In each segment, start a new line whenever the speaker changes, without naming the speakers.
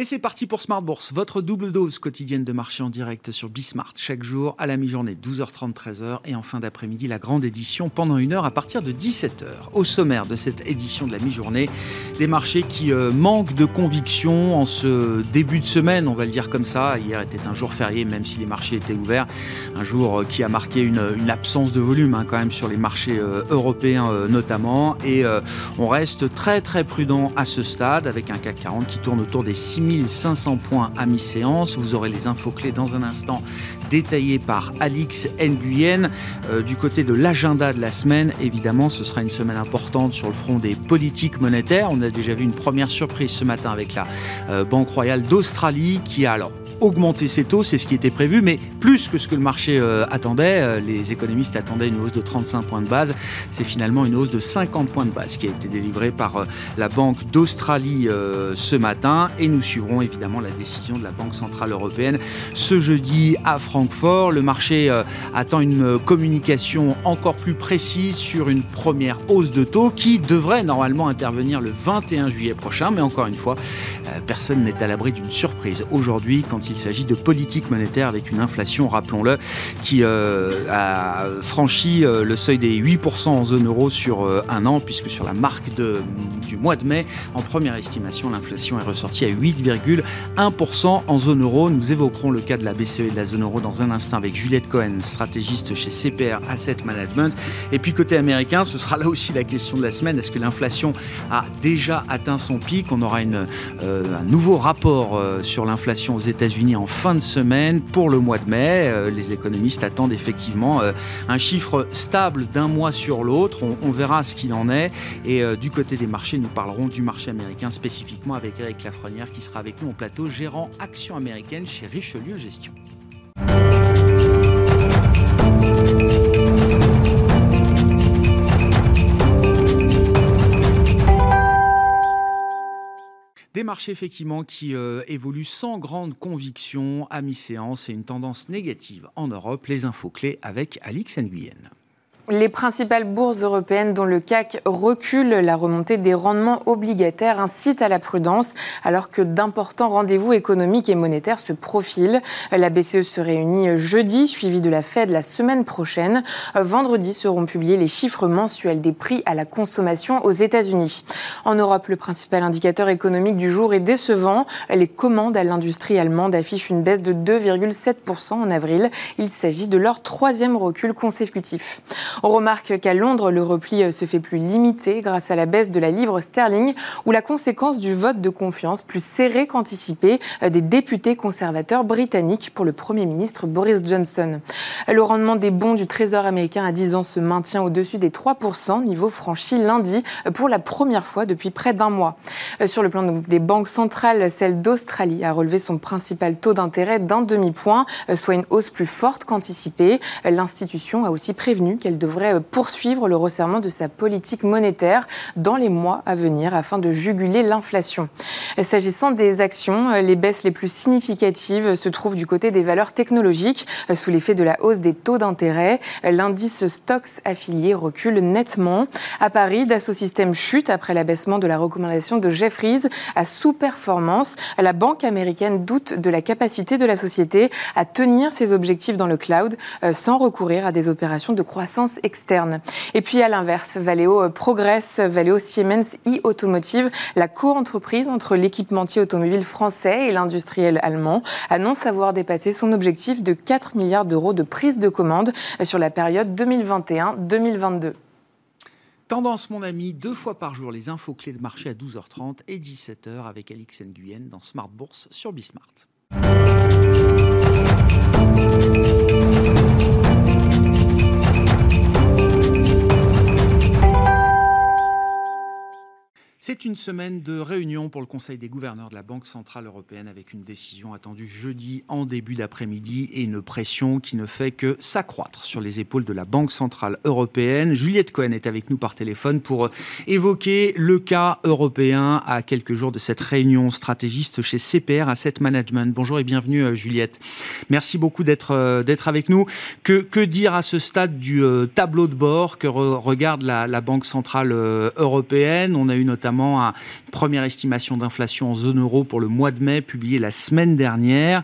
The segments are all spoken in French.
Et c'est parti pour Smart Bourse, votre double dose quotidienne de marché en direct sur Bismart, chaque jour à la mi-journée 12h30, 13h et en fin d'après-midi la grande édition pendant une heure à partir de 17h. Au sommaire de cette édition de la mi-journée, des marchés qui euh, manquent de conviction en ce début de semaine, on va le dire comme ça. Hier était un jour férié même si les marchés étaient ouverts, un jour euh, qui a marqué une, absence de volume hein, quand même sur les marchés euh, européens notamment et on reste très très prudent à ce stade avec un CAC 40 qui tourne autour des 6000 1500 points à mi-séance. Vous aurez les infos clés dans un instant détaillées par Alix Nguyen. Euh, du côté de l'agenda de la semaine, évidemment, ce sera une semaine importante sur le front des politiques monétaires. On a déjà vu une première surprise ce matin avec la euh, Banque Royale d'Australie qui a alors augmenter ses taux, c'est ce qui était prévu, mais plus que ce que le marché euh, attendait. Euh, les économistes attendaient une hausse de 35 points de base. C'est finalement une hausse de 50 points de base qui a été délivrée par euh, la Banque d'Australie ce matin. Et nous suivrons évidemment la décision de la Banque Centrale Européenne ce jeudi à Francfort. Le marché attend une communication encore plus précise sur une première hausse de taux qui devrait normalement intervenir le 21 juillet prochain. Mais encore une fois, personne n'est à l'abri d'une surprise aujourd'hui quand il s'agit de politique monétaire avec une inflation, rappelons-le, qui euh, a franchi euh, le seuil des 8% en zone euro sur euh, un an, puisque sur la marque de, du mois de mai, en première estimation, l'inflation est ressortie à 8,1% en zone euro. Nous évoquerons le cas de la BCE et de la zone euro dans un instant avec Juliette Cohen, stratégiste chez CPR Asset Management. Et puis côté américain, ce sera là aussi la question de la semaine. Est-ce que l'inflation a déjà atteint son pic? On aura un nouveau rapport sur l'inflation aux États-Unis en fin de semaine pour le mois de mai. Euh, les économistes attendent effectivement euh, un chiffre stable d'un mois sur l'autre. On, verra ce qu'il en est. Et euh, du côté des marchés, nous parlerons du marché américain spécifiquement avec Eric Lafrenière qui sera avec nous au plateau, gérant Action américaine chez Richelieu Gestion. Des marchés effectivement qui euh, évoluent sans grande conviction à mi-séance et une tendance négative en Europe. Les infos clés avec Alix Nguyen.
Les principales bourses européennes, dont le CAC, reculent. La remontée des rendements obligataires incite à la prudence, alors que d'importants rendez-vous économiques et monétaires se profilent. La BCE se réunit jeudi, suivi de la Fed la semaine prochaine. Vendredi seront publiés les chiffres mensuels des prix à la consommation aux États-Unis. En Europe, le principal indicateur économique du jour est décevant. Les commandes à l'industrie allemande affichent une baisse de 2,7% en avril. Il s'agit de leur troisième recul consécutif. On remarque qu'à Londres, le repli euh, se fait plus limité grâce à la baisse de la livre sterling ou la conséquence du vote de confiance plus serré qu'anticipé euh, des députés conservateurs britanniques pour le Premier ministre Boris Johnson. Le rendement des bons du Trésor américain à 10 ans se maintient au-dessus des 3%, niveau franchi lundi euh, pour la première fois depuis près d'un mois. Sur le plan des banques centrales, celle d'Australie a relevé son principal taux d'intérêt d'un demi-point, soit une hausse plus forte qu'anticipée. L'institution a aussi prévenu qu'elle devrait poursuivre le resserrement de sa politique monétaire dans les mois à venir afin de juguler l'inflation. S'agissant des actions, les baisses les plus significatives se trouvent du côté des valeurs technologiques sous l'effet de la hausse des taux d'intérêt. L'indice Stocks affilié recule nettement. À Paris, Dassault Systèmes chute après l'abaissement de la recommandation de Jeffries à sous-performance. La banque américaine doute de la capacité de la société à tenir ses objectifs dans le cloud sans recourir à des opérations de croissance externe. Et puis à l'inverse, Valeo euh, progresse. Valeo Siemens e-Automotive, la co-entreprise entre l'équipementier automobile français et l'industriel allemand, annonce avoir dépassé son objectif de 4 milliards d'euros de prise de commande sur la période 2021-2022.
Tendance, mon ami, deux fois par jour, les infos clés de marché à 12h30 et 17h avec Alix Nguyen dans Smart Bourse sur Bismart. C'est une semaine de réunion pour le Conseil des gouverneurs de la Banque Centrale Européenne avec une décision attendue jeudi en début d'après-midi et une pression qui ne fait que s'accroître sur les épaules de la Banque Centrale Européenne. Juliette Cohen est avec nous par téléphone pour évoquer le cas européen à quelques jours de cette réunion stratégiste chez CPR Asset Management. Bonjour et bienvenue euh, Juliette. Merci beaucoup d'être euh, avec nous. Que, dire à ce stade du euh, tableau de bord que regarde la Banque Centrale Européenne? On a eu notamment notamment une première estimation d'inflation en zone euro pour le mois de mai publiée la semaine dernière.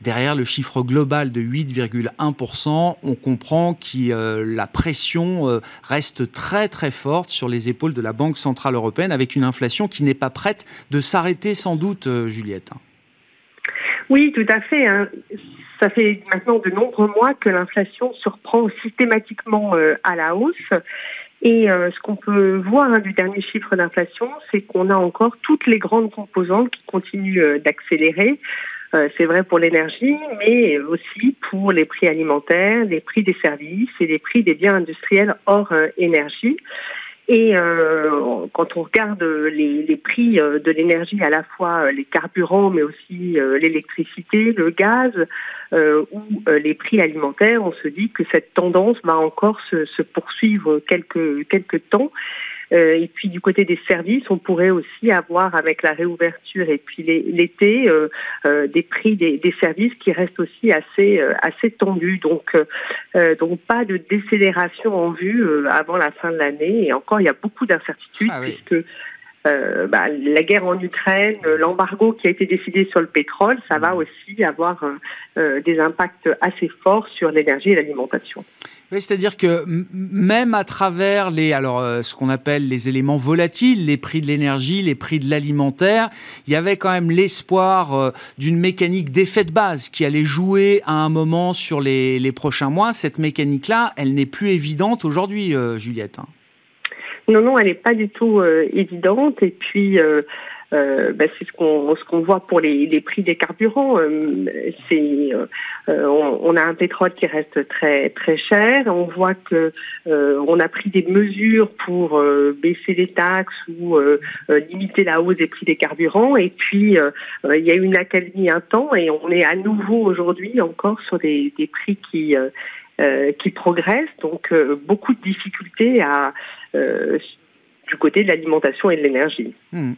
Derrière le chiffre global de 8,1%, on comprend que euh, la pression euh, reste très très forte sur les épaules de la Banque Centrale Européenne avec une inflation qui n'est pas prête de s'arrêter sans doute, euh, Juliette.
Oui, tout à fait. Hein. Ça fait maintenant de nombreux mois que l'inflation surprend systématiquement à la hausse. Et ce qu'on peut voir hein, du dernier chiffre d'inflation, c'est qu'on a encore toutes les grandes composantes qui continuent d'accélérer. Euh, c'est vrai pour l'énergie, mais aussi pour les prix alimentaires, les prix des services et les prix des biens industriels hors euh, énergie. Et euh, quand on regarde les, les prix de l'énergie, à la fois les carburants, mais aussi l'électricité, le gaz ou les prix alimentaires, on se dit que cette tendance va encore se, se poursuivre quelques quelques temps. Euh, et puis du côté des services, on pourrait aussi avoir avec la réouverture et puis l'été euh, euh, des prix des, des, services qui restent aussi assez assez tendus. Donc donc pas de décélération en vue avant la fin de l'année. Et encore, il y a beaucoup d'incertitudes ah puisque euh, bah, la guerre en Ukraine, l'embargo qui a été décidé sur le pétrole, ça va aussi avoir euh, des impacts assez forts sur l'énergie et l'alimentation.
Oui, c'est-à-dire que même à travers les, alors euh, ce qu'on appelle les éléments volatiles, les prix de l'énergie, les prix de l'alimentaire, il y avait quand même l'espoir d'une mécanique d'effet de base qui allait jouer à un moment sur les, les prochains mois. Cette mécanique-là, elle n'est plus évidente aujourd'hui, Juliette.
Non, non, elle n'est pas du tout euh, évidente. Et puis, euh, euh, bah, c'est ce qu'on ce qu'on voit pour les, les prix des carburants. c'est on, on, a un pétrole qui reste très très cher. On voit que on a pris des mesures pour baisser les taxes ou limiter la hausse des prix des carburants. Et puis il y a eu une accalmie un temps et on est à nouveau aujourd'hui encore sur des, des prix qui qui progressent. Donc beaucoup de difficultés à euh, du côté de l'alimentation et de l'énergie. Hmm.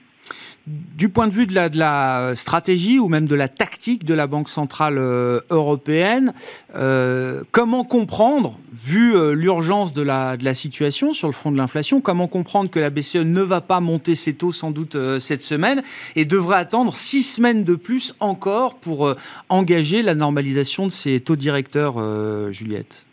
Du point de vue de la, stratégie ou même de la tactique de la Banque centrale euh, européenne, euh, comment comprendre, vu l'urgence de la, de la situation sur le front de l'inflation, comment comprendre que la BCE ne va pas monter ses taux sans doute cette semaine et devrait attendre six semaines de plus encore pour engager la normalisation de ses taux directeurs, Juliette?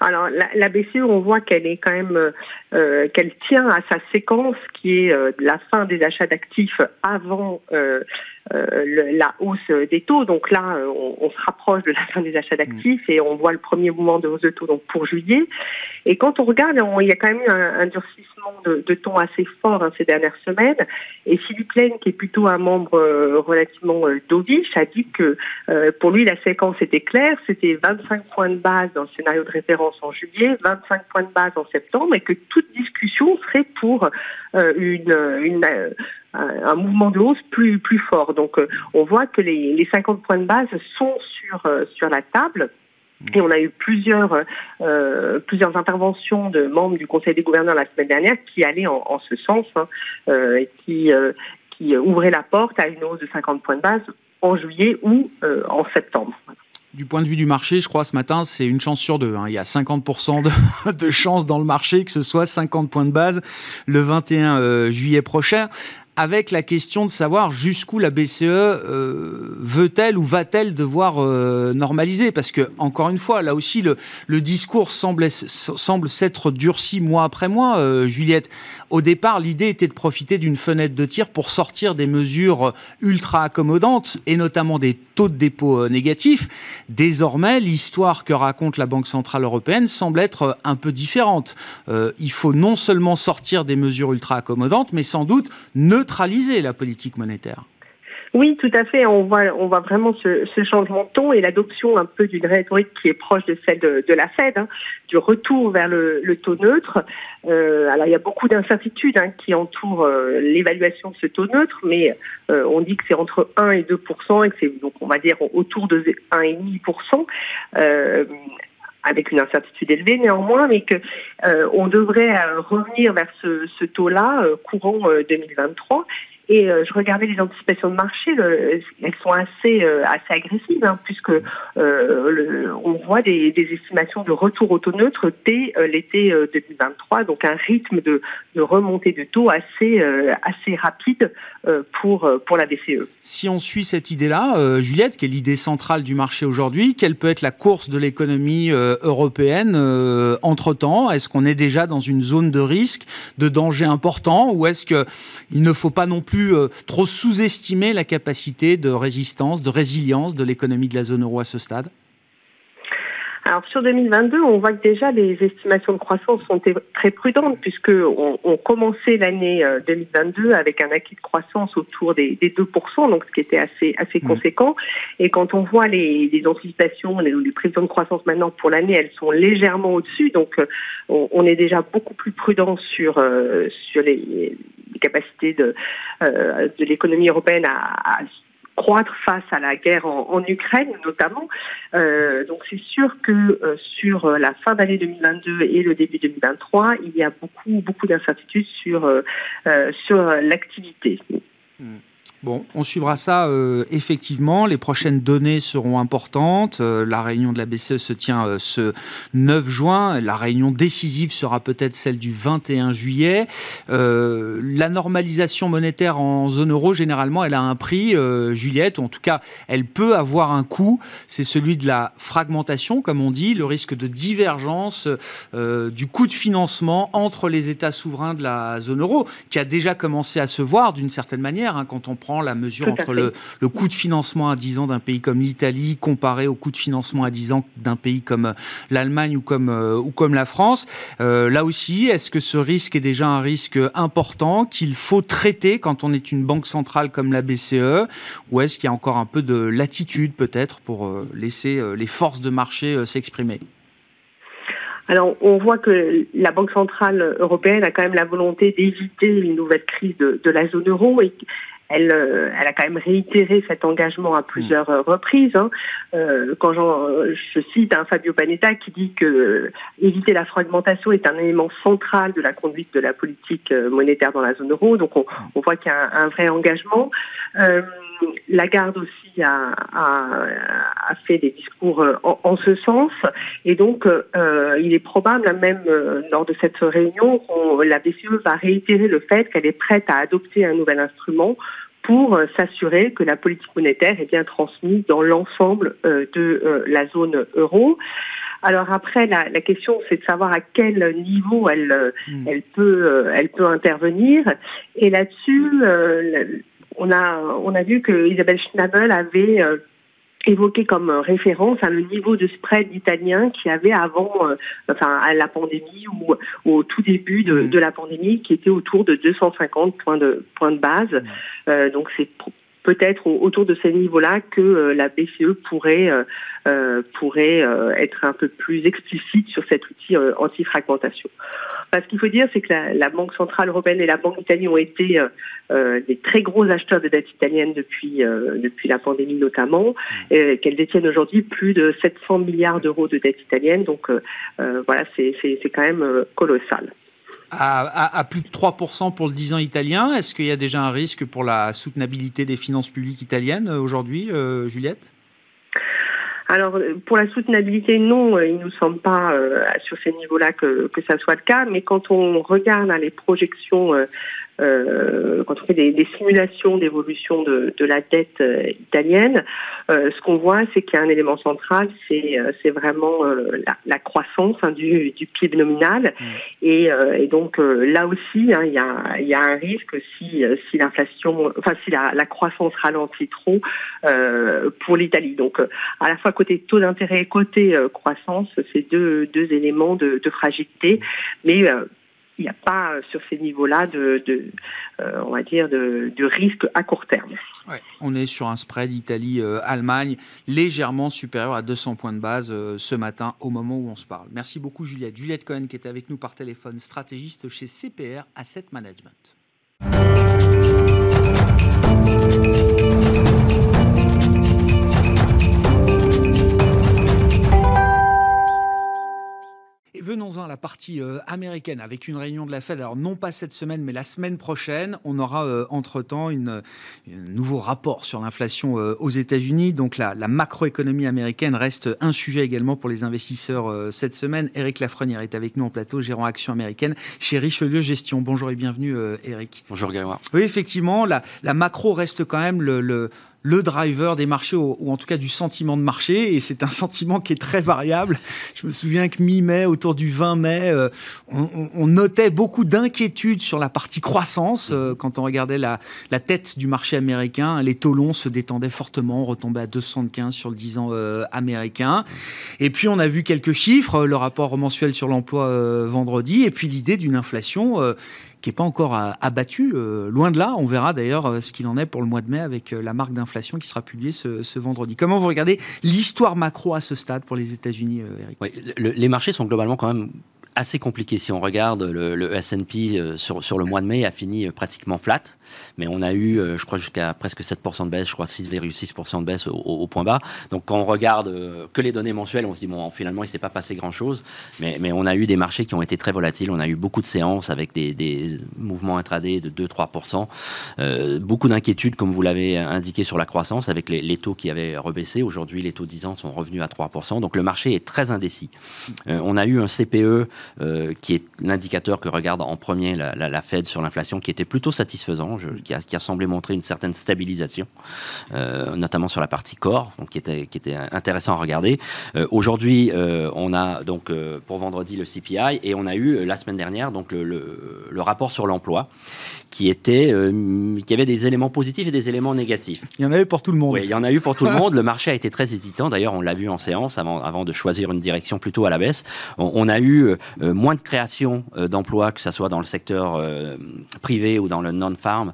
Alors la, BCE, on voit qu'elle est quand même, euh, euh, qu'elle tient à sa séquence qui est euh, la fin des achats d'actifs avant la hausse des taux. Donc là, on, se rapproche de la fin des achats d'actifs et on voit le premier mouvement de hausse de taux donc pour juillet. Et quand on regarde, il y a quand même eu un, durcissement de, de, ton assez fort hein, ces dernières semaines. Et Philippe Lane, qui est plutôt un membre relativement dovish, a dit que pour lui la séquence était claire, c'était 25 points de base dans le scénario de référence en juillet, 25 points de base en septembre, et que discussion serait pour euh, une, euh, un mouvement de hausse plus, plus fort. Donc euh, on voit que les, les 50 points de base sont sur, sur la table. Et on a eu plusieurs, plusieurs interventions de membres du Conseil des gouverneurs la semaine dernière qui allaient en, ce sens, hein, et qui, qui ouvraient la porte à une hausse de 50 points de base en juillet ou en septembre
du point de vue du marché, je crois, ce matin, c'est une chance sur deux. Hein. Il y a 50% de, de chance dans le marché que ce soit 50 points de base le 21 euh, juillet prochain avec la question de savoir jusqu'où la BCE euh, veut-elle ou va-t-elle devoir euh, normaliser Parce que, encore une fois, là aussi, le, discours semble, semble s'être durci mois après mois, euh, Juliette. Au départ, l'idée était de profiter d'une fenêtre de tir pour sortir des mesures ultra accommodantes, et notamment des taux de dépôt négatifs. Désormais, l'histoire que raconte la Banque Centrale Européenne semble être un peu différente. il faut non seulement sortir des mesures ultra accommodantes, mais sans doute ne neutraliser la politique monétaire.
Oui, tout à fait. On voit, on voit vraiment ce, changement de ton et l'adoption un peu d'une rhétorique qui est proche de celle de, la Fed, hein, du retour vers le, taux neutre. Euh, alors, il y a beaucoup d'incertitudes hein, qui entourent euh, l'évaluation de ce taux neutre, mais euh, on dit que c'est entre 1 et 2 et que c'est donc, on va dire, autour de 1,5 euh, avec une incertitude élevée néanmoins, mais que euh, on devrait euh, revenir vers ce, ce taux-là euh, courant 2023. Et je regardais les anticipations de marché, elles sont assez assez agressives, hein, puisque on voit des, estimations de retour au taux neutre dès l'été 2023, donc un rythme de, de remontée de taux assez assez rapide pour pour la BCE.
Si on suit cette idée-là, Juliette, qui est l'idée centrale du marché aujourd'hui, quelle peut être la course de l'économie européenne entre-temps? Est-ce qu'on est déjà dans une zone de risque, de danger important, ou est-ce qu'il ne faut pas non plus euh, trop sous-estimer la capacité de résistance, de résilience de l'économie de la zone euro à ce stade?
Alors sur 2022, on voit que déjà les estimations de croissance sont très prudentes puisque on, on commençait l'année 2022 euh, avec un acquis de croissance autour des, des 2%, donc ce qui était assez assez mmh. conséquent. Et quand on voit les, les anticipations, les, les prévisions de croissance maintenant pour l'année, elles sont légèrement au-dessus, donc euh, on, on, est déjà beaucoup plus prudent sur euh, sur les capacités de de l'économie européenne à, croître face à la guerre en, Ukraine notamment. Euh, donc c'est sûr que euh, sur euh, la fin d'année 2022 et le début 2023, il y a beaucoup beaucoup d'incertitudes sur sur l'activité.
Hmm. Bon, on suivra ça euh, effectivement. Les prochaines données seront importantes. Euh, la réunion de la BCE se tient euh, ce 9 juin. La réunion décisive sera peut-être celle du 21 juillet. la normalisation monétaire en zone euro, généralement, elle a un prix, Juliette, ou en tout cas, elle peut avoir un coût. C'est celui de la fragmentation, comme on dit, le risque de divergence du coût de financement entre les États souverains de la zone euro, qui a déjà commencé à se voir d'une certaine manière hein, quand on prend la mesure entre le, coût de financement à 10 ans d'un pays comme l'Italie comparé au coût de financement à 10 ans d'un pays comme euh, l'Allemagne ou comme, euh, ou comme la France. Euh, là aussi, est-ce que ce risque est déjà un risque important qu'il faut traiter quand on est une banque centrale comme la BCE ou est-ce qu'il y a encore un peu de latitude peut-être pour laisser les forces de marché s'exprimer?
Alors, on voit que la Banque centrale européenne a quand même la volonté d'éviter une nouvelle crise de, de la zone euro et elle, euh, elle a quand même réitéré cet engagement à plusieurs euh, reprises. Hein. Euh, quand je cite un Fabio Panetta qui dit que éviter la fragmentation est un élément central de la conduite de la politique monétaire dans la zone euro. Donc on, on voit qu'il y a un, vrai engagement. Euh, Lagarde aussi a, a, a, fait des discours en, en ce sens, et donc euh, il est probable, même lors de cette réunion, la BCE va réitérer le fait qu'elle est prête à adopter un nouvel instrument pour euh, s'assurer que la politique monétaire est bien transmise dans l'ensemble euh, de euh, la zone euro. Alors après, la, la question, c'est de savoir à quel niveau elle, hmm. elle peut, elle peut intervenir. Et là-dessus, on a, on a vu que Isabelle Schnabel avait évoqué comme référence hein, le niveau de spread italien qui avait avant, euh, enfin à la pandémie ou, au tout début de, de, la pandémie, qui était autour de 250 points de points de base. Euh, donc c'est peut-être autour de ces niveaux-là que euh, la BCE pourrait euh, euh, pourrait être un peu plus explicite sur cet outil anti-fragmentation. Parce qu'il faut dire, c'est que la, la, Banque centrale européenne et la Banque italienne ont été des très gros acheteurs de dette italienne depuis depuis la pandémie notamment, et qu'elles détiennent aujourd'hui plus de 700 milliards d'euros de dette italienne. Donc voilà, c'est c'est quand même colossal
à, plus de 3% pour le 10 ans italien. Est-ce qu'il y a déjà un risque pour la soutenabilité des finances publiques italiennes euh, aujourd'hui, euh, Juliette?
Alors pour la soutenabilité, non, euh, il ne nous semble pas sur ces niveaux-là que, ça soit le cas, mais quand on regarde hein, les projections quand on fait des, des simulations d'évolution de, de, la dette euh, italienne, euh, ce qu'on voit, c'est qu'il y a un élément central, c'est euh, vraiment la, la, croissance hein, du, du, PIB nominal, mmh. et, et, donc là aussi, hein, il, y a, il y a un risque si si l'inflation, enfin si la, la, croissance ralentit trop pour l'Italie. Donc à la fois côté taux d'intérêt et côté croissance, c'est deux deux éléments de, de fragilité, mais il n'y a pas euh, sur ces niveaux-là de, euh, on risque à court terme.
On est sur un spread Italie-Allemagne légèrement supérieur à 200 points de base euh, ce matin au moment où on se parle. Merci beaucoup Juliette. Juliette Cohen qui était avec nous par téléphone, stratégiste chez CPR Asset Management. Venons-en à la partie euh, américaine avec une réunion de la Fed. Alors non pas cette semaine, mais la semaine prochaine, on aura euh, entre-temps un nouveau rapport sur l'inflation euh, aux États-Unis. Donc la, la, macroéconomie américaine reste un sujet également pour les investisseurs cette semaine. Eric Lafrenière est avec nous en plateau, gérant action américaine chez Richelieu Gestion. Bonjour et bienvenue Eric.
Bonjour Grégoire.
Oui, effectivement, la, la macro reste quand même le, le le driver des marchés, ou, en tout cas du sentiment de marché. Et c'est un sentiment qui est très variable. Je me souviens que mi-mai, autour du 20 mai, euh, on, notait beaucoup d'inquiétudes sur la partie croissance. Euh, quand on regardait la, tête du marché américain, les taux longs se détendaient fortement, retombaient à 2,75 sur le 10 ans euh, américain. Et puis on a vu quelques chiffres, le rapport mensuel sur l'emploi vendredi, et puis l'idée d'une inflation qui n'est pas encore abattu. Euh, loin de là, on verra d'ailleurs euh, ce qu'il en est pour le mois de mai avec euh, la marque d'inflation qui sera publiée ce, vendredi. Comment vous regardez l'histoire macro à ce stade pour les États-Unis, Eric?
Les marchés sont globalement quand même assez compliqué. Si on regarde le, S&P euh, sur, sur le mois de mai a fini euh, pratiquement flat, mais on a eu, euh, je crois, jusqu'à presque 7% de baisse, je crois 6,6% de baisse au, point bas. Donc quand on regarde que les données mensuelles, on se dit, bon, finalement, il ne s'est pas passé grand-chose, mais, mais on a eu des marchés qui ont été très volatiles, on a eu beaucoup de séances avec des, des mouvements intraday de 2-3%, euh, beaucoup d'inquiétudes, comme vous l'avez indiqué, sur la croissance, avec les, les, taux qui avaient rebaissé. Aujourd'hui, les taux 10 ans sont revenus à 3%, donc le marché est très indécis. on a eu un CPE euh, qui est l'indicateur que regarde en premier la, Fed sur l'inflation, qui était plutôt satisfaisant, qui, a, semblé montrer une certaine stabilisation, euh, notamment sur la partie corps, donc qui était, qui intéressant à regarder. Euh, aujourd'hui, on a donc pour vendredi le CPI et on a eu la semaine dernière donc le rapport sur l'emploi qui était qui avait des éléments positifs et des éléments négatifs.
Il y en a eu pour tout le monde.
Oui, il y en a eu pour tout le monde. Le marché a été très hésitant. D'ailleurs, on l'a vu en séance avant, avant de choisir une direction plutôt à la baisse. On, on a eu euh, moins de création euh, d'emplois, que ce soit dans le secteur euh, privé ou dans le non-farm,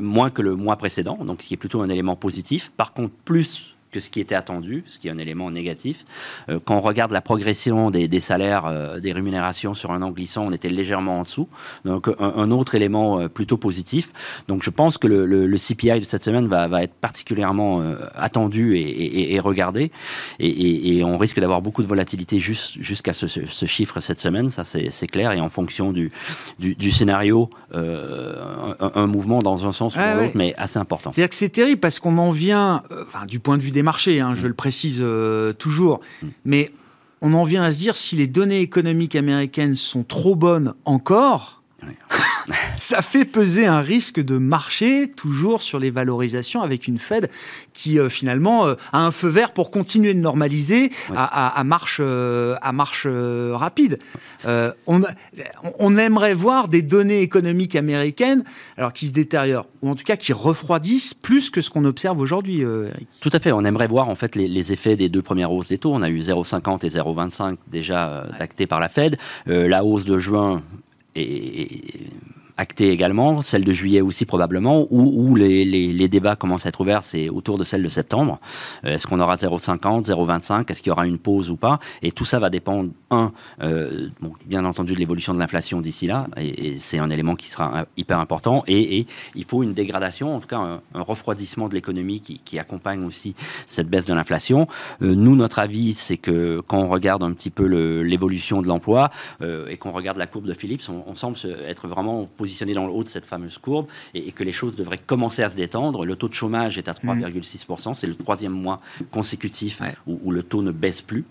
moins que le mois précédent, donc ce qui est plutôt un élément positif. Par contre, plus que ce qui était attendu, ce qui est un élément négatif. Euh, quand on regarde la progression des, des salaires, euh, des rémunérations sur un an glissant, on était légèrement en dessous. Donc un, un autre élément euh, plutôt positif. Donc je pense que le, le, le CPI de cette semaine va, va être particulièrement attendu et, et, et, regardé. Et, et on risque d'avoir beaucoup de volatilité jusqu'à ce, ce, chiffre cette semaine, ça c'est clair. Et en fonction du, du, du scénario, un, un, mouvement dans un sens ou dans l'autre, mais assez important.
C'est-à-dire que c'est terrible parce qu'on en vient, enfin, du point de vue des marchés, hein, je mm. le précise euh, toujours. Mm. Mais on en vient à se dire si les données économiques américaines sont trop bonnes encore, ça fait peser un risque de marché toujours sur les valorisations avec une Fed qui euh, finalement euh, a un feu vert pour continuer de normaliser à, marche, à marche euh, rapide. On, on, aimerait voir des données économiques américaines alors qui se détériorent ou en tout cas qui refroidissent plus que ce qu'on observe aujourd'hui.
Tout à fait. On aimerait voir en fait les, effets des deux premières hausses des taux. On a eu 0,50 et 0,25 déjà actés par la Fed. la hausse de juin et actée également, celle de juillet aussi probablement, où, les, les, débats commencent à être ouverts, c'est autour de celle de septembre. Euh, est-ce qu'on aura 0,50, 0,25, est-ce qu'il y aura une pause ou pas? Et tout ça va dépendre, un, euh, bien entendu, de l'évolution de l'inflation d'ici là, et, c'est un élément qui sera hyper important, et, il faut une dégradation, en tout cas un, refroidissement de l'économie qui, accompagne aussi cette baisse de l'inflation. Euh, nous, notre avis, c'est que quand on regarde un petit peu l'évolution de l'emploi, et qu'on regarde la courbe de Philips, on, on semble être vraiment positionné dans le haut de cette fameuse courbe et, que les choses devraient commencer à se détendre. Le taux de chômage est à 3,6%. Mmh. C'est le troisième mois consécutif où, le taux ne baisse plus.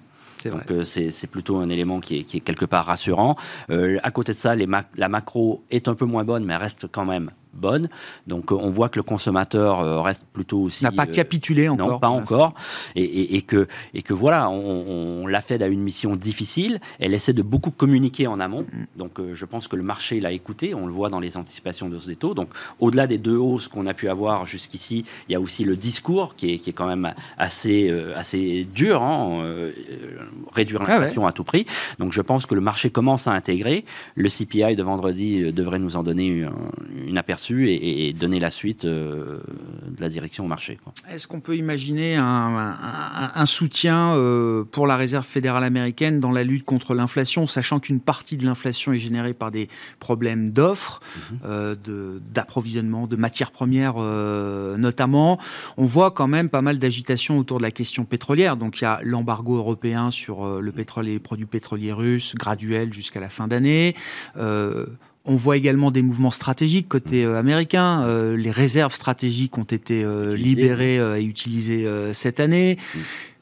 Donc euh, c'est plutôt un élément qui est, quelque part rassurant. Euh, à côté de ça, les la macro est un peu moins bonne, mais reste quand même bonne. Donc euh, on voit que le consommateur euh, reste plutôt aussi...
N'a pas euh, capitulé encore.
Non, pas encore. Et, et, que, et que voilà, on, l'a fait à une mission difficile. Elle essaie de beaucoup communiquer en amont. Mm. Donc je pense que le marché l'a écouté. On le voit dans les anticipations de des taux. Donc au-delà des deux hausses qu'on a pu avoir jusqu'ici, il y a aussi le discours qui est, qui est quand même assez, assez dur. Hein, réduire ah l'inflation à tout prix. Donc je pense que le marché commence à intégrer. Le CPI de vendredi devrait nous en donner une, une aperçu aperçu et, donner la suite de la direction au marché.
Est-ce qu'on peut imaginer un, un, soutien pour la réserve fédérale américaine dans la lutte contre l'inflation, sachant qu'une partie de l'inflation est générée par des problèmes d'offres, mhm. d'approvisionnement, de, matières premières notamment? On voit quand même pas mal d'agitation autour de la question pétrolière. Donc il y a l'embargo européen sur le pétrole et les produits pétroliers russes, graduel jusqu'à la fin d'année. Euh, on voit également des mouvements stratégiques côté euh, américain. Euh, les réserves stratégiques ont été libérées et utilisées cette année.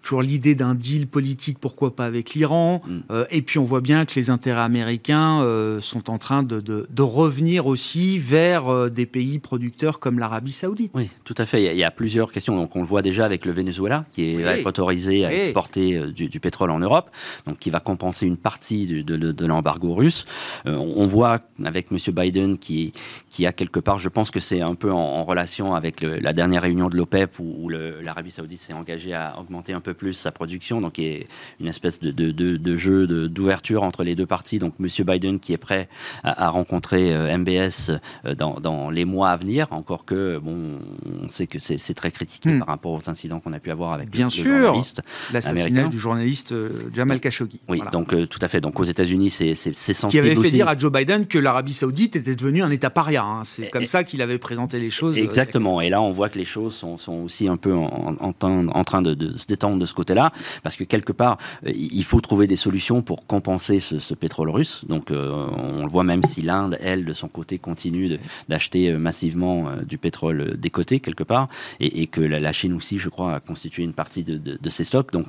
Toujours l'idée d'un deal politique, pourquoi pas avec l'Iran. Mm. Euh, et puis on voit bien que les intérêts américains euh, sont en train de, de, revenir aussi vers euh, des pays producteurs comme l'Arabie saoudite.
Oui, tout à fait. Il y, a, plusieurs questions. Donc on le voit déjà avec le Venezuela, qui est, autorisé à exporter du, du, pétrole en Europe, donc qui va compenser une partie de, de l'embargo russe. on voit avec M. Biden qui, qui a quelque part, je pense que c'est un peu en, relation avec la dernière réunion de l'OPEP où, où l'Arabie saoudite s'est engagée à augmenter un peu plus sa production, donc il y a une espèce de, de, de, jeu d'ouverture entre les deux parties. Donc Monsieur Biden qui est prêt à, rencontrer euh, MBS euh, dans, dans, les mois à venir, encore que bon, on sait que c'est très critiqué hmm. par rapport aux incidents qu'on a pu avoir avec
Bien le, sûr, journaliste l'assassinat du journaliste euh, Jamal Khashoggi.
Oui, donc tout à fait. Donc aux États-Unis, c'est sensible.
Qui avait fait dire à Joe Biden que l'Arabie Saoudite était devenue un État paria. Hein. C'est comme ça qu'il avait présenté les choses.
Exactement. Et là, on voit que les choses sont, sont aussi un peu en, en, en train de, de se détendre de ce côté-là, parce que quelque part, euh, il faut trouver des solutions pour compenser ce, pétrole russe. Donc, euh, on le voit même si l'Inde, elle, de son côté, continue d'acheter euh, massivement du pétrole des côtés, quelque part, et, que la, Chine aussi, je crois, a constitué une partie de, ses stocks. Donc,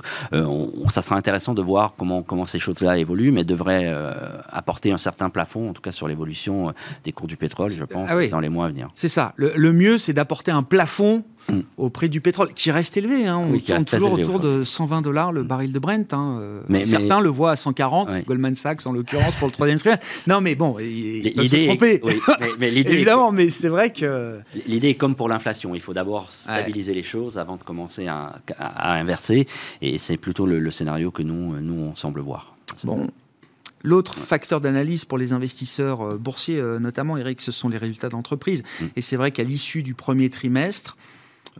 ça sera intéressant de voir comment, comment ces choses-là évoluent, mais devrait apporter un certain plafond, en tout cas sur l'évolution des cours du pétrole, je pense, ah dans les mois à venir.
C'est ça. le mieux, c'est d'apporter un plafond Mm. au prix du pétrole, qui reste élevé. Hein. On tourne toujours autour de 120 dollars le baril de Brent. Hein. Mais, Certains le voient à 140, Goldman Sachs en l'occurrence pour le troisième trimestre. Non, mais bon, ils peuvent se tromper. mais, Évidemment, mais c'est vrai que...
L'idée est comme pour l'inflation. Il faut d'abord stabiliser les choses avant de commencer à, inverser. Et c'est plutôt le, scénario que nous, nous, on semble voir.
Bon. L'autre facteur d'analyse pour les investisseurs euh, boursiers, euh, notamment, Eric, ce sont les résultats d'entreprise. Mm. Et c'est vrai qu'à l'issue du premier trimestre,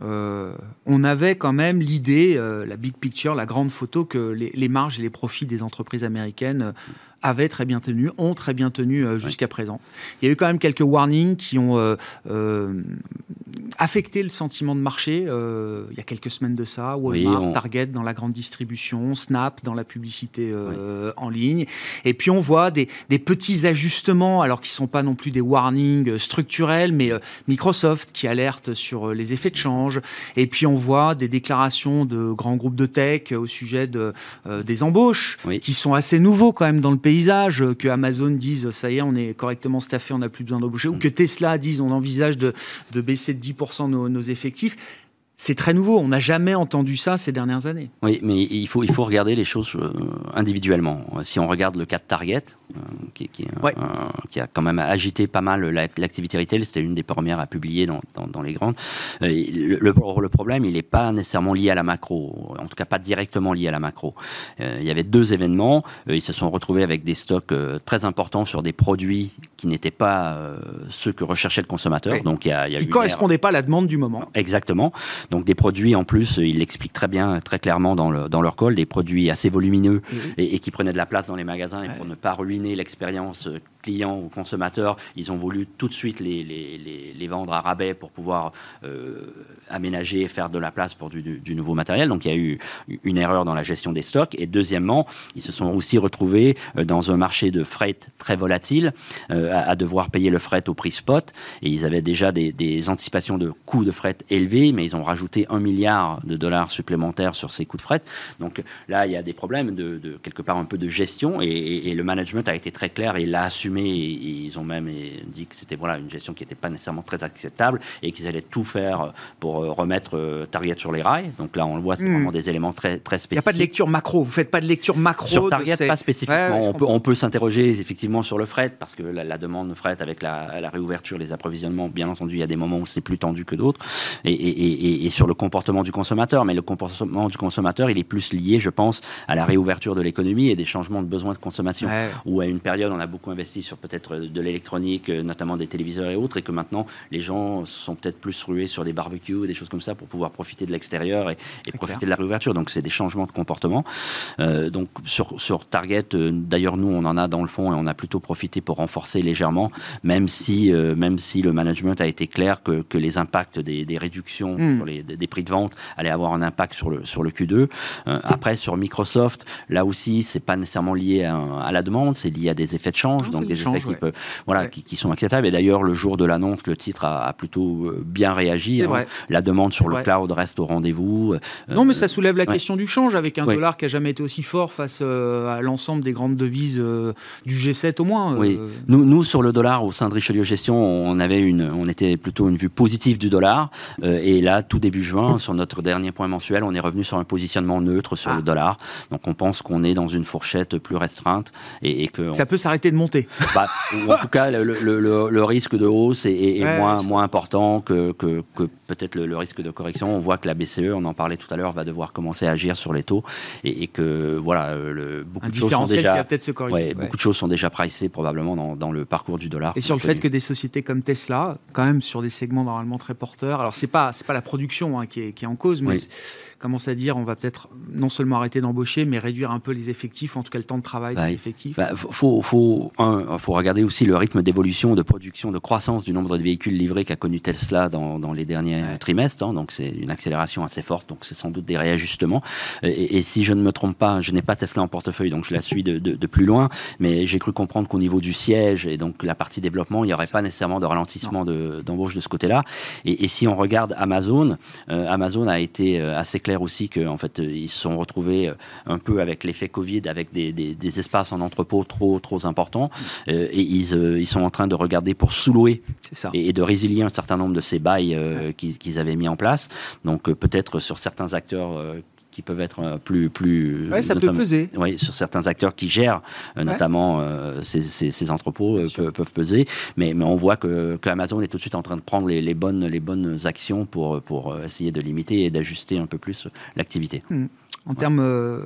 euh, on avait quand même l'idée, euh, la big picture, la grande photo, que les, marges et les profits des entreprises américaines euh, avaient très bien tenu, ont très bien tenu jusqu'à présent. Il y a eu quand même quelques warnings qui ont affecté le sentiment de marché euh, il y a quelques semaines de ça. Walmart, Target dans la grande distribution, Snap dans la publicité euh, en ligne. Et puis on voit des, petits ajustements, alors qui ne sont pas non plus des warnings structurels, mais euh, Microsoft qui alerte sur les effets de change. Et puis on voit des déclarations de grands groupes de tech au sujet de, des embauches, qui sont assez nouveaux quand même dans le paysage. Que Amazon dise ça y est, on est correctement staffé, on n'a plus besoin d'embaucher, ou mm. que Tesla dise on envisage de, de baisser de 10% nos, nos effectifs. C'est très nouveau, on n'a jamais entendu ça ces dernières années.
Oui, mais il faut, il faut regarder les choses euh, individuellement. Si on regarde le cas de Target, euh, qui, qui, qui, a quand même agité pas mal l'activité retail, c'était une des premières à publier dans, dans, les grandes. Euh, le, le, problème, il n'est pas nécessairement lié à la macro, en tout cas pas directement lié à la macro. il y avait deux événements, ils se sont retrouvés avec des stocks très importants sur des produits qui n'étaient pas ceux que recherchait le consommateur.
Donc il y a, il y a qui ne correspondaient pas à la demande du moment.
Exactement. Donc des produits en plus, ils l'expliquent très bien, très clairement dans, le, dans leur call, des produits assez volumineux et, qui prenaient de la place dans les magasins et pour ne pas ruiner l'expérience client ou consommateur, ils ont voulu tout de suite les, les, les, vendre à rabais pour pouvoir euh, aménager et faire de la place pour du, nouveau matériel. Donc il y a eu une erreur dans la gestion des stocks. Et deuxièmement, ils se sont aussi retrouvés euh, dans un marché de fret très volatile, euh, à, devoir payer le fret au prix spot. Et ils avaient déjà des, anticipations de coûts de fret élevés, mais ils ont rajouté un milliard de dollars supplémentaires sur ces coûts de fret. Donc là, il y a des problèmes de, de quelque part un peu de gestion et, et, le management a été très clair et l'a assumé et, ils ont même dit que c'était voilà, une gestion qui n'était pas nécessairement très acceptable et qu'ils allaient tout faire pour euh, remettre euh, Target sur les rails. Donc là, on le voit, c'est hmm. vraiment des éléments très, très spécifiques. Il n'y a
pas de lecture macro, vous faites pas de lecture macro
Sur Target, pas spécifiquement. on, peut, on peut s'interroger effectivement sur le fret parce que la, demande de fret avec la, réouverture, les approvisionnements, bien entendu, il y a des moments où c'est plus tendu que d'autres. Et, et, sur le comportement du consommateur. Mais le comportement du consommateur, il est plus lié, je pense, à la réouverture de l'économie et des changements de besoins de consommation ou à une période, on a beaucoup investi sur peut-être de l'électronique, notamment des téléviseurs et autres, et que maintenant, les gens sont peut-être plus rués sur des barbecues, des choses comme ça, pour pouvoir profiter de l'extérieur et, profiter de la réouverture. Donc, c'est des changements de comportement. donc, sur, sur Target, d'ailleurs, nous, on en a dans le fond et on a plutôt profité pour renforcer légèrement, même si, même si le management a été clair que, que les impacts des, des réductions hmm. sur les, des prix de vente allaient avoir un impact sur le, sur le Q2. après, sur Microsoft, là aussi, c'est pas nécessairement lié à, la demande, c'est lié à des effets de change, donc des effets qui, voilà, qui, sont acceptables. Et d'ailleurs, le jour de l'annonce, le titre a, plutôt euh, bien réagi. Hein. La demande sur le cloud reste au rendez-vous.
Euh, non, mais ça soulève la question du change avec un dollar qui a jamais été aussi fort face euh, à l'ensemble des grandes devises du G7 au moins.
Oui. Nous, nous, sur le dollar, au sein de Richelieu Gestion, on avait une, on était plutôt une vue positive du dollar. et là, tout début juin, sur notre dernier point mensuel, on est revenu sur un positionnement neutre sur ah. le dollar. Donc, on pense qu'on est dans une fourchette plus restreinte et, que
ça peut s'arrêter de monter.
Bah, en tout cas, le, le, le, risque de hausse est, moins, moins important que, que, que peut-être le, risque de correction. On voit que la BCE, on en parlait tout à l'heure, va devoir commencer à agir sur les taux et, que voilà, beaucoup de choses sont déjà
ouais,
beaucoup de choses sont déjà pricées probablement dans, dans le parcours du dollar.
Et sur le fait que des sociétés comme Tesla, quand même sur des segments normalement très porteurs, alors c'est pas pas la production hein, qui, est, qui, est, en cause, mais commence à dire on va peut-être non seulement arrêter d'embaucher, mais réduire un peu les effectifs, en tout cas le temps de travail
bah,
des effectifs.
Il bah, faut, faut, faut, regarder aussi le rythme d'évolution, de production, de croissance du nombre de véhicules livrés qu'a connu Tesla dans, dans les derniers trimestres. Hein, donc c'est une accélération assez forte, donc c'est sans doute des réajustements. Et, si je ne me trompe pas, je n'ai pas Tesla en portefeuille, donc je la suis de, de, plus loin, mais j'ai cru comprendre qu'au niveau du siège et donc la partie développement, il n'y aurait pas nécessairement de ralentissement d'embauche de, ce côté-là. Et, si on regarde Amazon, euh, Amazon a été euh, assez clair aussi qu'en fait, ils se sont retrouvés euh, un peu avec l'effet Covid, avec des, des, espaces en entrepôt trop, trop importants. Euh, et ils, euh, ils, sont en train de regarder pour sous-louer et, de résilier un certain nombre de ces bails qu'ils avaient mis en place. Donc peut-être sur certains acteurs qui peuvent être plus plus
ouais, ça peut peser.
Oui sur certains acteurs qui gèrent notamment ces, ces, entrepôts peuvent, peser. Mais, mais on voit que, Amazon est tout de suite en train de prendre les, les, bonnes les bonnes actions pour pour essayer de limiter et d'ajuster un peu plus l'activité.
Hmm en termes euh,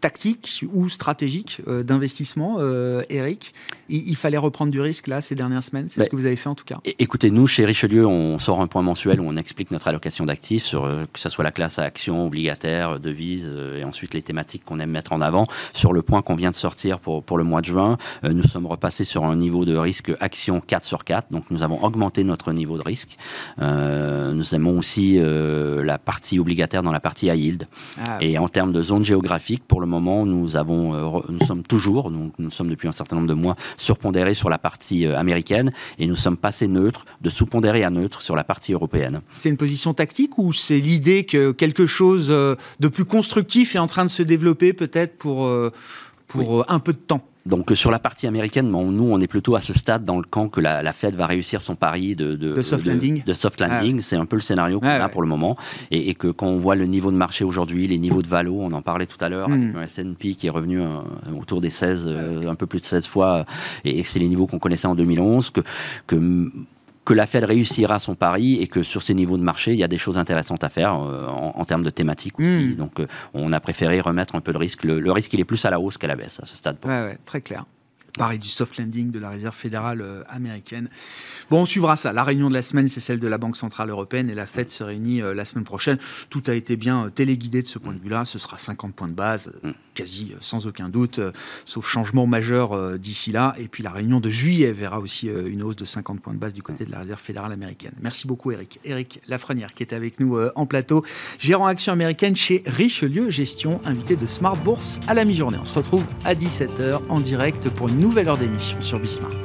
tactiques ou stratégiques euh, d'investissement, euh, Eric il, fallait reprendre du risque là ces dernières semaines C'est ce que vous avez fait en tout cas
Écoutez, nous chez Richelieu, on sort un point mensuel où on explique notre allocation d'actifs, sur que ce soit la classe à actions, obligataires, devises et ensuite les thématiques qu'on aime mettre en avant. Sur le point qu'on vient de sortir pour, pour le mois de juin, nous sommes repassés sur un niveau de risque action 4 sur 4, donc nous avons augmenté notre niveau de risque. nous aimons aussi la partie obligataire dans la partie high yield. Ah et en termes de zone géographique, pour le moment, nous avons, euh, nous sommes toujours, nous sommes depuis un certain nombre de mois surpondérés sur la partie euh, américaine et nous sommes passés neutres, de sous-pondérés à neutre sur la partie européenne.
C'est une position tactique ou c'est l'idée que quelque chose euh, de plus constructif est en train de se développer peut-être pour, pour un peu de temps?
Donc sur la partie américaine, nous on est plutôt à ce stade dans le camp que la, Fed va réussir son pari de,
de, soft landing.
De soft landing, ah c'est un peu le scénario qu'on ah a pour le moment, et, que quand on voit le niveau de marché aujourd'hui, les niveaux de valo, on en parlait tout à l'heure, avec hmm. un S&P qui est revenu euh, autour des 16, euh, un peu plus de 16 fois, et, et c'est les niveaux qu'on connaissait en 2011, que, que que la Fed réussira son pari et que sur ces niveaux de marché, il y a des choses intéressantes à faire euh, en, termes de thématiques aussi. Hmm. Donc, euh, on a préféré remettre un peu de risque. Le, risque, il est plus à la hausse qu'à la baisse à ce stade.
Ouais, ouais, très clair. Pareil du soft landing de la Réserve fédérale euh, américaine. Bon, on suivra ça. La réunion de la semaine, c'est celle de la Banque centrale européenne et la Fed se réunit euh, la semaine prochaine. Tout a été bien euh, téléguidé de ce point de vue-là. Ce sera 50 points de base, mm. quasi sans aucun doute, sauf changement majeur d'ici là. Et puis la réunion de juillet verra aussi une hausse de 50 points de base du côté de la Réserve fédérale américaine. Merci beaucoup, Eric. Eric Lafrenière qui est avec nous en plateau, gérant action américaine chez Richelieu Gestion, invité de Smart Bourse à la mi-journée. On se retrouve à 17h en direct pour une nouvelle heure d'émission sur Bismart.